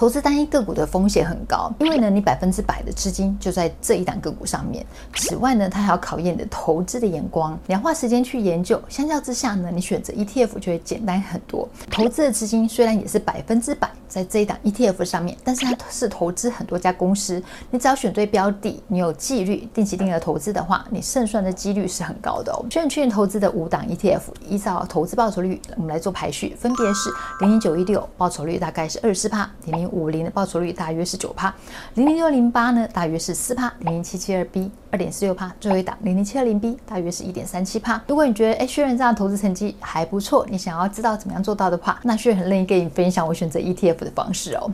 投资单一个股的风险很高，因为呢，你百分之百的资金就在这一档个股上面。此外呢，它还要考验你的投资的眼光，你要花时间去研究。相较之下呢，你选择 ETF 就会简单很多。投资的资金虽然也是百分之百在这一档 ETF 上面，但是它是投资很多家公司。你只要选对标的，你有纪律、定期定额投资的话，你胜算的几率是很高的哦。选去年投资的五档 ETF，依照投资报酬率，我们来做排序，分别是零零九一六，报酬率大概是二十趴，零零五零的报酬率大约是九帕，零零六零八呢大约是四帕，零零七七二 B 二点四六趴，最后一档零零七二零 B 大约是一点三七趴。如果你觉得哎，薛仁这样投资成绩还不错，你想要知道怎么样做到的话，那薛仁很乐意跟你分享我选择 ETF 的方式哦。